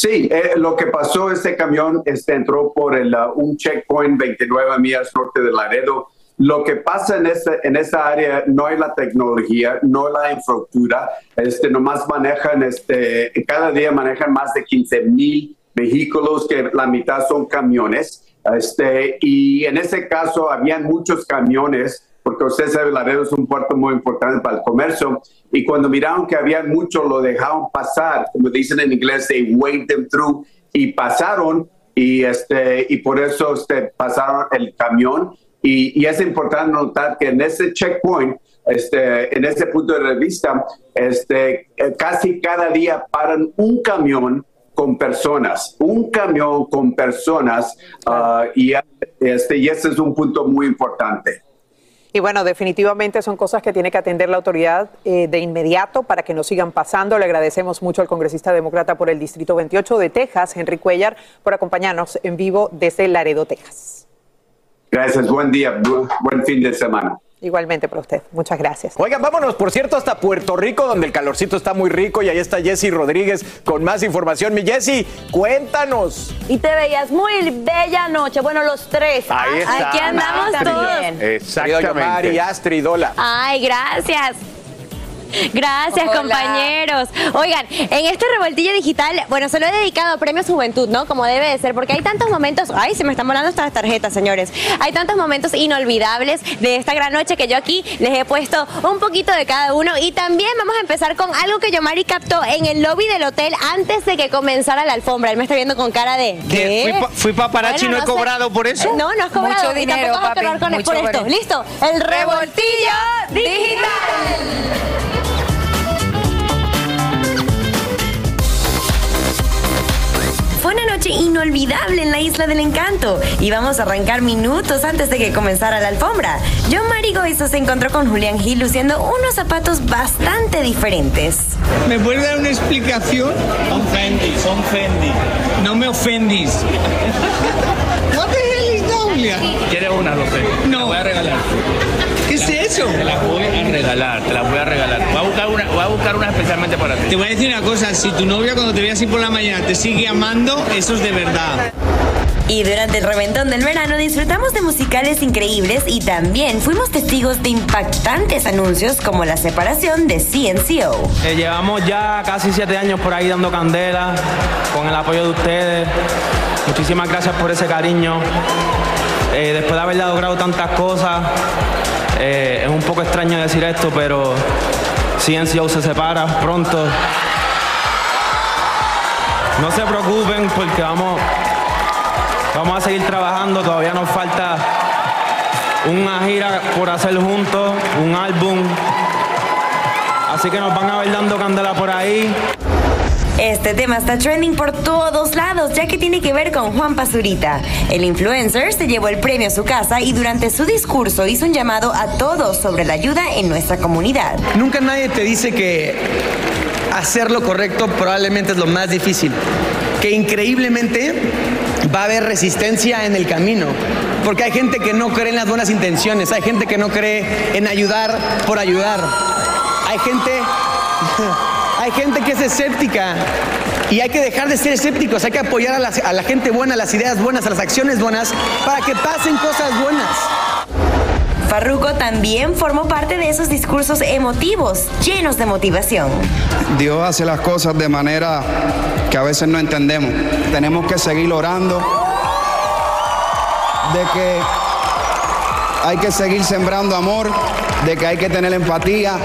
Sí, eh, lo que pasó, este camión este, entró por el, uh, un checkpoint 29 millas norte de Laredo. Lo que pasa en esta, en esta área no hay la tecnología, no la infraestructura, este, nomás manejan, este, cada día manejan más de 15 mil vehículos que la mitad son camiones. Este, y en ese caso habían muchos camiones porque usted sabe, Laredo es un puerto muy importante para el comercio, y cuando miraron que había mucho, lo dejaron pasar, como dicen en inglés, they waved them through, y pasaron, y, este, y por eso este, pasaron el camión, y, y, es importante notar que en ese checkpoint, este, en ese punto de revista, este, eh, casi cada día paran un camión con personas, un camión con personas, uh, y, este, y ese es un punto muy importante. Y bueno, definitivamente son cosas que tiene que atender la autoridad eh, de inmediato para que no sigan pasando. Le agradecemos mucho al congresista demócrata por el Distrito 28 de Texas, Henry Cuellar, por acompañarnos en vivo desde Laredo, Texas. Gracias, buen día, buen fin de semana. Igualmente para usted. Muchas gracias. Oigan, vámonos, por cierto, hasta Puerto Rico, donde el calorcito está muy rico y ahí está Jessy Rodríguez con más información. Mi Jessy, cuéntanos. Y te veías muy bella anoche. Bueno, los tres. Ahí está. Aquí andamos todos. Exactamente. Y Astrid, hola. Ay, gracias. Gracias, compañeros. Oigan, en este revoltillo digital, bueno, se lo he dedicado a Premios Juventud, ¿no? Como debe de ser, porque hay tantos momentos. Ay, se me están volando estas tarjetas, señores. Hay tantos momentos inolvidables de esta gran noche que yo aquí les he puesto un poquito de cada uno. Y también vamos a empezar con algo que Yomari captó en el lobby del hotel antes de que comenzara la alfombra. Él me está viendo con cara de. ¿Qué? ¿Fui, paparazzi y no, he cobrado por eso? No, no has cobrado. Mucho dinero, y a con por esto. Listo. El revoltillo digital. Fue una noche inolvidable en la Isla del Encanto y vamos a arrancar minutos antes de que comenzara la alfombra. John Marigoizo se encontró con Julián Gil luciendo unos zapatos bastante diferentes. ¿Me puedes dar una explicación? Son Fendi, son Fendi. No me ofendís. What the hell is Julia? ¿Quieres una, López? No. Te voy a regalar. ¿Qué es eso? Te la voy a regalar, te la voy a regalar. Buscar una especialmente para ti. Te voy a decir una cosa, si tu novia cuando te ve así por la mañana te sigue amando, eso es de verdad. Y durante el reventón del verano disfrutamos de musicales increíbles y también fuimos testigos de impactantes anuncios como la separación de CNCO. Eh, llevamos ya casi siete años por ahí dando candela, con el apoyo de ustedes. Muchísimas gracias por ese cariño. Eh, después de haber logrado tantas cosas, eh, es un poco extraño decir esto, pero CNCO se separa pronto. No se preocupen porque vamos, vamos a seguir trabajando, todavía nos falta una gira por hacer juntos, un álbum. Así que nos van a ver dando candela por ahí. Este tema está trending por todos lados, ya que tiene que ver con Juan Pazurita. El influencer se llevó el premio a su casa y durante su discurso hizo un llamado a todos sobre la ayuda en nuestra comunidad. Nunca nadie te dice que hacer lo correcto probablemente es lo más difícil. Que increíblemente va a haber resistencia en el camino. Porque hay gente que no cree en las buenas intenciones, hay gente que no cree en ayudar por ayudar. Hay gente, hay gente que es escéptica y hay que dejar de ser escépticos, hay que apoyar a la, a la gente buena, a las ideas buenas, a las acciones buenas, para que pasen cosas buenas. Farruko también formó parte de esos discursos emotivos, llenos de motivación. Dios hace las cosas de manera que a veces no entendemos. Tenemos que seguir orando de que hay que seguir sembrando amor, de que hay que tener empatía,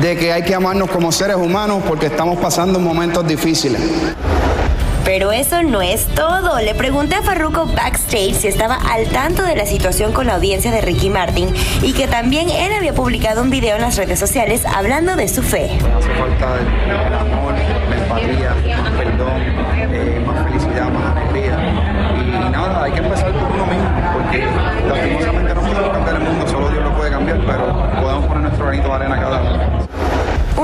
de que hay que amarnos como seres humanos porque estamos pasando momentos difíciles. Pero eso no es todo. Le pregunté a Farruko backstage si estaba al tanto de la situación con la audiencia de Ricky Martin y que también él había publicado un video en las redes sociales hablando de su fe. Hace falta el, el amor, la empatía, más perdón, eh, más felicidad, más alegría. Y nada, hay que empezar por uno mismo, porque lastimosamente no podemos cambiar el mundo, solo Dios lo puede cambiar, pero podemos poner nuestro granito de arena cada uno.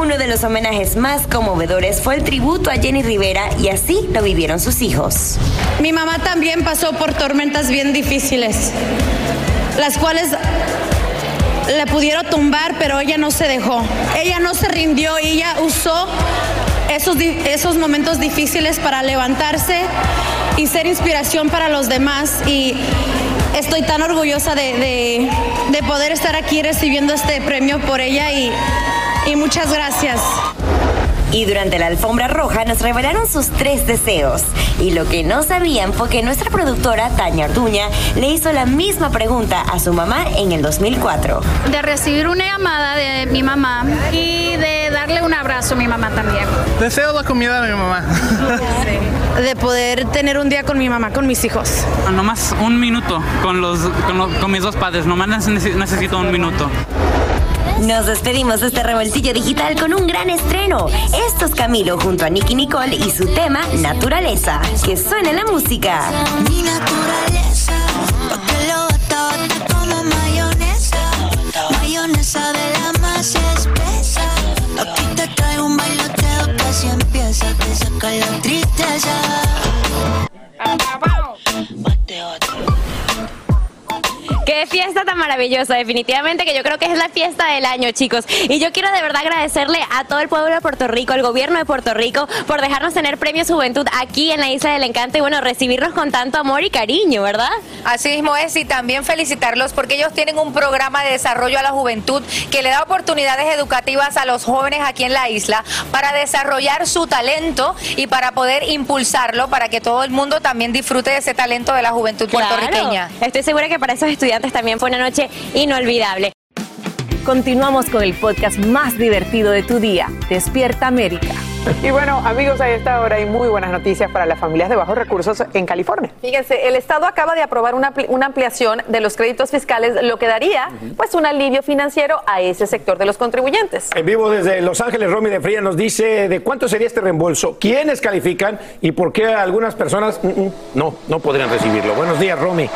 Uno de los homenajes más conmovedores fue el tributo a Jenny Rivera y así lo vivieron sus hijos. Mi mamá también pasó por tormentas bien difíciles, las cuales le pudieron tumbar, pero ella no se dejó. Ella no se rindió y ella usó esos, esos momentos difíciles para levantarse y ser inspiración para los demás. Y estoy tan orgullosa de, de- de poder estar aquí recibiendo este premio por ella y, y muchas gracias. Y durante la alfombra roja nos revelaron sus tres deseos. Y lo que no sabían fue que nuestra productora, Tania Orduña, le hizo la misma pregunta a su mamá en el 2004. De recibir una llamada de mi mamá y de darle un abrazo a mi mamá también. Deseo la comida de mi mamá. De poder tener un día con mi mamá, con mis hijos. Nomás un minuto con, los, con, los- con mis dos padres, nomás necesi- necesito un minuto. Nos despedimos de este revoltillo digital con un gran estreno. Esto es Camilo junto a Nicky Nicole y su tema Naturaleza. Que suene la música. Mi naturaleza, pa' que lo bata, bata como mayonesa. Mayonesa de la más espesa. Aquí te traigo un bailoteo que así empieza, te saca la tristeza. Qué fiesta tan maravillosa, definitivamente que yo creo que es la fiesta del año, chicos. Y yo quiero de verdad agradecerle a todo el pueblo de Puerto Rico, al gobierno de Puerto Rico, por dejarnos tener Premio Juventud aquí en la Isla del Encanto y bueno, recibirnos con tanto amor y cariño, ¿verdad? Así mismo es, y también felicitarlos porque ellos tienen un programa de desarrollo a la juventud que le da oportunidades educativas a los jóvenes aquí en la isla para desarrollar su talento y para poder impulsarlo para que todo el mundo también disfrute de ese talento de la juventud puertorriqueña. Estoy segura que para esos estudiantes también fue una noche inolvidable. Continuamos con el podcast más divertido de tu día, Despierta América. Y bueno, amigos, a esta hora hay muy buenas noticias para las familias de bajos recursos en California. Fíjense, el Estado acaba de aprobar una, una ampliación de los créditos fiscales, lo que daría pues un alivio financiero a ese sector de los contribuyentes. En vivo desde Los Ángeles, Romy de Fría nos dice de cuánto sería este reembolso, quiénes califican y por qué algunas personas mm, mm, no, no podrían recibirlo. Buenos días, Romy.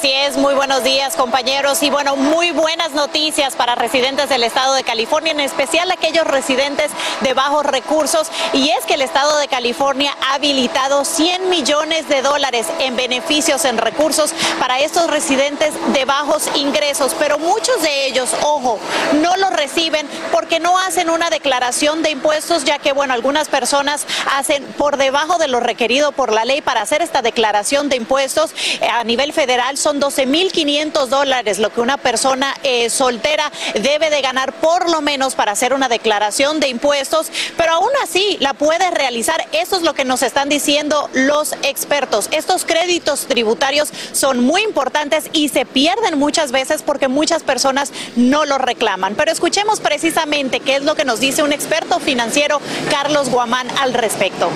Así es, muy buenos días compañeros y bueno, muy buenas noticias para residentes del estado de California, en especial aquellos residentes de bajos recursos y es que el estado de California ha habilitado 100 millones de dólares en beneficios en recursos para estos residentes de bajos ingresos, pero muchos de ellos, ojo, no lo reciben porque no hacen una declaración de impuestos ya que bueno, algunas personas hacen por debajo de lo requerido por la ley para hacer esta declaración de impuestos a nivel federal 12.500 dólares lo que una persona eh, soltera debe de ganar por lo menos para hacer una declaración de impuestos, pero aún así la puede realizar. Eso es lo que nos están diciendo los expertos. Estos créditos tributarios son muy importantes y se pierden muchas veces porque muchas personas no los reclaman. Pero escuchemos precisamente qué es lo que nos dice un experto financiero, Carlos Guamán, al respecto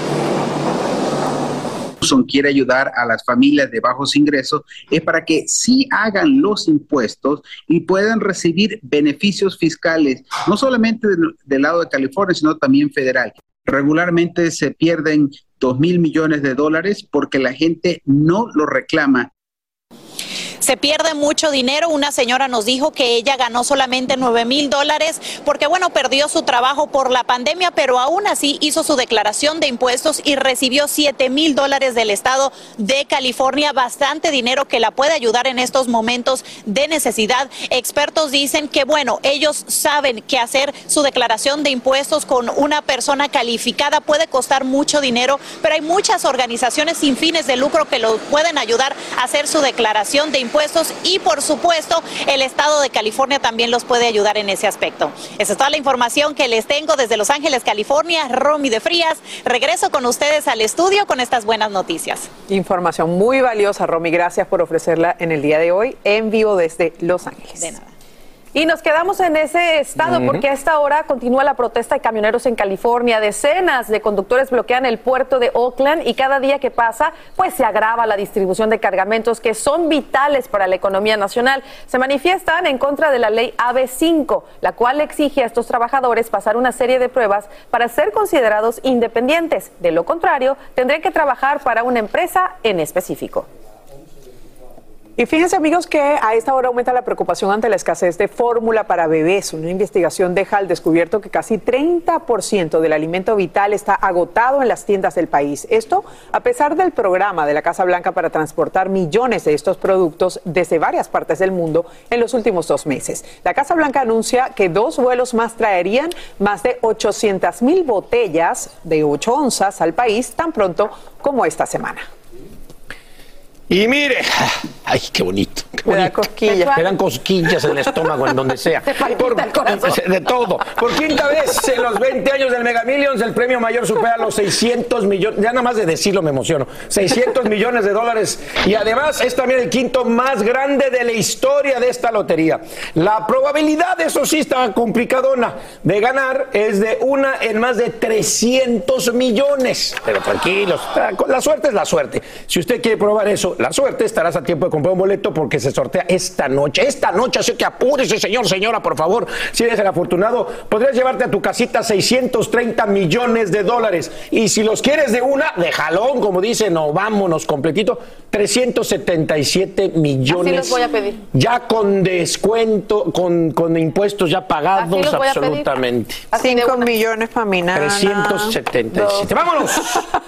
quiere ayudar a las familias de bajos ingresos es para que sí hagan los impuestos y puedan recibir beneficios fiscales, no solamente del, del lado de California, sino también federal. Regularmente se pierden dos mil millones de dólares porque la gente no lo reclama se pierde mucho dinero. Una señora nos dijo que ella ganó solamente 9 mil dólares porque, bueno, perdió su trabajo por la pandemia, pero aún así hizo su declaración de impuestos y recibió 7 mil dólares del estado de California, bastante dinero que la puede ayudar en estos momentos de necesidad. Expertos dicen que, bueno, ellos saben que hacer su declaración de impuestos con una persona calificada puede costar mucho dinero, pero hay muchas organizaciones sin fines de lucro que lo pueden ayudar a hacer su declaración de impuestos y por supuesto el estado de California también los puede ayudar en ese aspecto. Esa es toda la información que les tengo desde Los Ángeles, California. Romy de Frías, regreso con ustedes al estudio con estas buenas noticias. Información muy valiosa, Romy. Gracias por ofrecerla en el día de hoy en vivo desde Los Ángeles. De nada. Y nos quedamos en ese estado porque a esta hora continúa la protesta de camioneros en California. Decenas de conductores bloquean el puerto de Oakland y cada día que pasa, pues se agrava la distribución de cargamentos que son vitales para la economía nacional. Se manifiestan en contra de la ley AB5, la cual exige a estos trabajadores pasar una serie de pruebas para ser considerados independientes. De lo contrario, tendrían que trabajar para una empresa en específico. Y fíjense amigos que a esta hora aumenta la preocupación ante la escasez de fórmula para bebés. Una investigación deja al descubierto que casi 30% del alimento vital está agotado en las tiendas del país. Esto a pesar del programa de la Casa Blanca para transportar millones de estos productos desde varias partes del mundo en los últimos dos meses. La Casa Blanca anuncia que dos vuelos más traerían más de 800 mil botellas de 8 onzas al país tan pronto como esta semana. Y mire, ay, qué bonito. Qué Me da bonito. cosquillas. Me dan cosquillas en el estómago, en donde sea. El corazón. De todo. Por quinta vez en los 20 años del Mega Millions, el premio mayor supera los 600 millones. Ya nada más de decirlo me emociono. 600 millones de dólares. Y además es también el quinto más grande de la historia de esta lotería. La probabilidad, eso sí está complicadona, de ganar es de una en más de 300 millones. Pero tranquilos, la suerte es la suerte. Si usted quiere probar eso, la suerte, estarás a tiempo de comprar un boleto porque se sortea esta noche. Esta noche, así que apúrese, señor, señora, por favor. Si eres el afortunado, podrías llevarte a tu casita 630 millones de dólares. Y si los quieres de una, de jalón, como dicen, o vámonos completito, 377 millones. Así los voy a pedir. Ya con descuento, con, con impuestos ya Así pagados absolutamente. 5 millones para mi nana. 377. ¡Vámonos!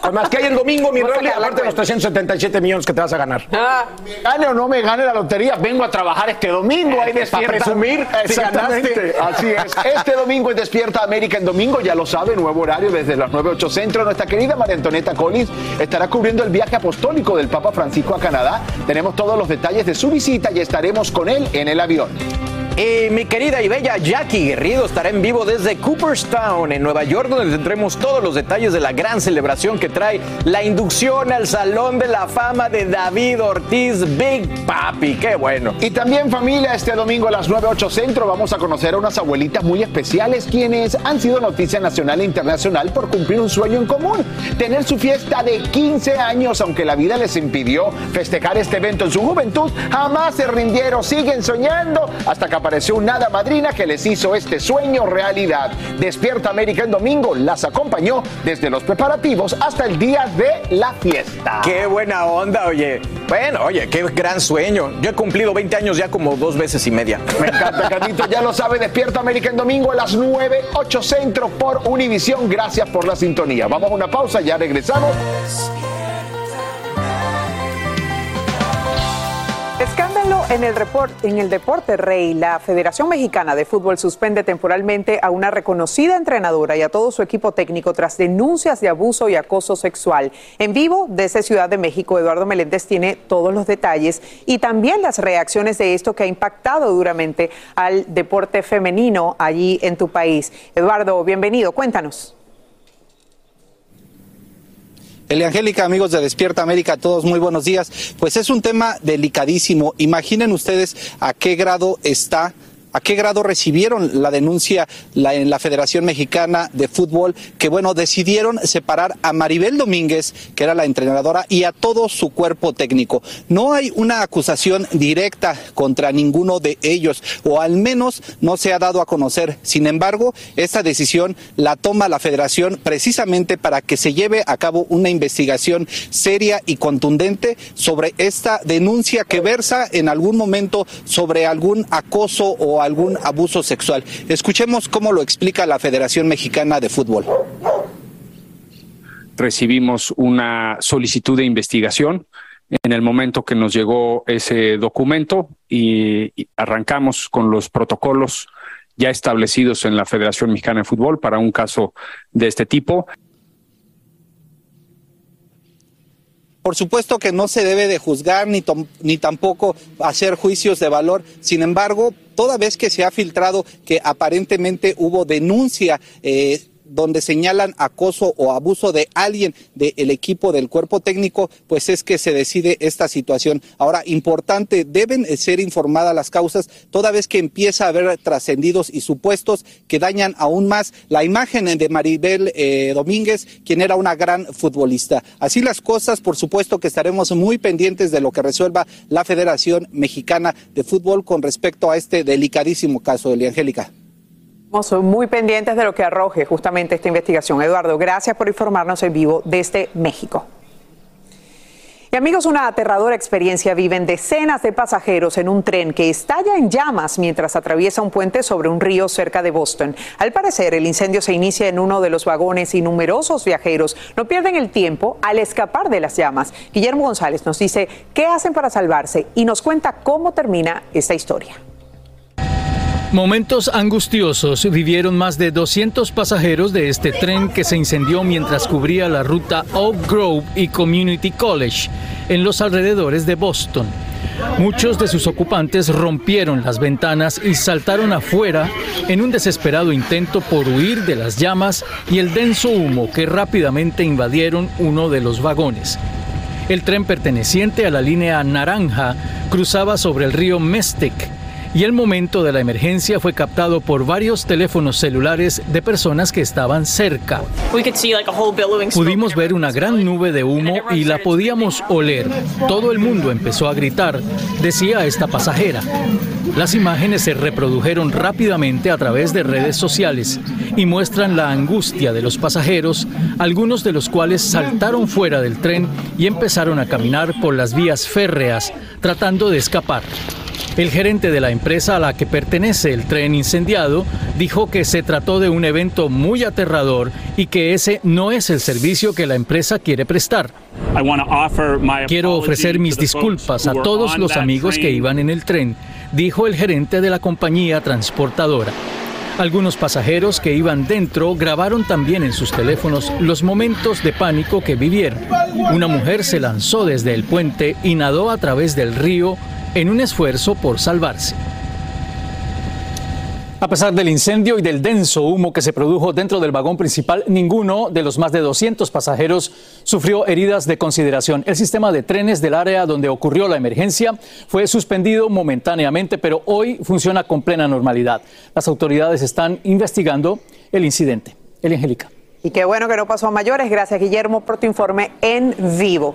Con más que hay el domingo, mi Rolly, aparte de los 377 millones que te vas a ganar. Gane o no me gane la lotería, vengo a trabajar este domingo. Ahí despierta. presumir, si exactamente. ganaste. Así es. Este domingo es Despierta América en domingo, ya lo sabe, nuevo horario desde las 9.8 centro. Nuestra querida María Antonieta Collins estará cubriendo el viaje apostólico del Papa Francisco a Canadá. Tenemos todos los detalles de su visita y estaremos con él en el avión. Y mi querida y bella Jackie Guerrido estará en vivo desde Cooperstown, en Nueva York, donde tendremos todos los detalles de la gran celebración que trae la inducción al Salón de la Fama de David Ortiz Big Papi. ¡Qué bueno! Y también familia, este domingo a las 9.8 centro vamos a conocer a unas abuelitas muy especiales quienes han sido noticia nacional e internacional por cumplir un sueño en común, tener su fiesta de 15 años, aunque la vida les impidió festejar este evento en su juventud, jamás se rindieron, siguen soñando hasta que apareció una hada madrina que les hizo este sueño realidad. Despierta América en domingo las acompañó desde los preparativos hasta el día de la fiesta. Qué buena onda, oye. Bueno, oye, qué gran sueño. Yo he cumplido 20 años ya como dos veces y media. Me encanta, Carlito. Ya lo sabe, Despierta América en domingo a las 9, 8 centro por Univisión. Gracias por la sintonía. Vamos a una pausa, ya regresamos. Escándalo en el, en el deporte rey. La Federación Mexicana de Fútbol suspende temporalmente a una reconocida entrenadora y a todo su equipo técnico tras denuncias de abuso y acoso sexual. En vivo desde Ciudad de México, Eduardo Meléndez tiene todos los detalles y también las reacciones de esto que ha impactado duramente al deporte femenino allí en tu país. Eduardo, bienvenido. Cuéntanos. Angélica, amigos de Despierta América, todos muy buenos días. Pues es un tema delicadísimo. Imaginen ustedes a qué grado está. ¿A qué grado recibieron la denuncia en la Federación Mexicana de Fútbol? Que bueno, decidieron separar a Maribel Domínguez, que era la entrenadora, y a todo su cuerpo técnico. No hay una acusación directa contra ninguno de ellos, o al menos no se ha dado a conocer. Sin embargo, esta decisión la toma la Federación precisamente para que se lleve a cabo una investigación seria y contundente sobre esta denuncia que versa en algún momento sobre algún acoso o algún abuso sexual. Escuchemos cómo lo explica la Federación Mexicana de Fútbol. recibimos una solicitud de investigación en el momento que nos llegó ese documento y, y arrancamos con los protocolos ya establecidos en la Federación Mexicana de Fútbol para un caso de este tipo. Por supuesto que no se debe de juzgar ni, ni tampoco hacer juicios de valor. Sin embargo, toda vez que se ha filtrado que aparentemente hubo denuncia eh, donde señalan acoso o abuso de alguien del equipo del cuerpo técnico, pues es que se decide esta situación. Ahora, importante, deben ser informadas las causas toda vez que empieza a haber trascendidos y supuestos que dañan aún más la imagen de Maribel eh, Domínguez, quien era una gran futbolista. Así las cosas, por supuesto que estaremos muy pendientes de lo que resuelva la Federación Mexicana de Fútbol con respecto a este delicadísimo caso, Eliangélica. Estamos muy pendientes de lo que arroje justamente esta investigación. Eduardo, gracias por informarnos en vivo desde México. Y amigos, una aterradora experiencia viven decenas de pasajeros en un tren que estalla en llamas mientras atraviesa un puente sobre un río cerca de Boston. Al parecer, el incendio se inicia en uno de los vagones y numerosos viajeros no pierden el tiempo al escapar de las llamas. Guillermo González nos dice qué hacen para salvarse y nos cuenta cómo termina esta historia. Momentos angustiosos vivieron más de 200 pasajeros de este tren que se incendió mientras cubría la ruta Oak Grove y Community College en los alrededores de Boston. Muchos de sus ocupantes rompieron las ventanas y saltaron afuera en un desesperado intento por huir de las llamas y el denso humo que rápidamente invadieron uno de los vagones. El tren perteneciente a la línea naranja cruzaba sobre el río Mystic y el momento de la emergencia fue captado por varios teléfonos celulares de personas que estaban cerca. Pudimos ver una gran nube de humo y la podíamos oler. Todo el mundo empezó a gritar, decía esta pasajera. Las imágenes se reprodujeron rápidamente a través de redes sociales y muestran la angustia de los pasajeros, algunos de los cuales saltaron fuera del tren y empezaron a caminar por las vías férreas tratando de escapar. El gerente de la empresa a la que pertenece el tren incendiado dijo que se trató de un evento muy aterrador y que ese no es el servicio que la empresa quiere prestar. Quiero ofrecer mis disculpas a todos los amigos que iban en el tren, dijo el gerente de la compañía transportadora. Algunos pasajeros que iban dentro grabaron también en sus teléfonos los momentos de pánico que vivieron. Una mujer se lanzó desde el puente y nadó a través del río en un esfuerzo por salvarse. A pesar del incendio y del denso humo que se produjo dentro del vagón principal, ninguno de los más de 200 pasajeros sufrió heridas de consideración. El sistema de trenes del área donde ocurrió la emergencia fue suspendido momentáneamente, pero hoy funciona con plena normalidad. Las autoridades están investigando el incidente. Eli Angélica. Y qué bueno que no pasó a mayores. Gracias, Guillermo, por tu informe en vivo.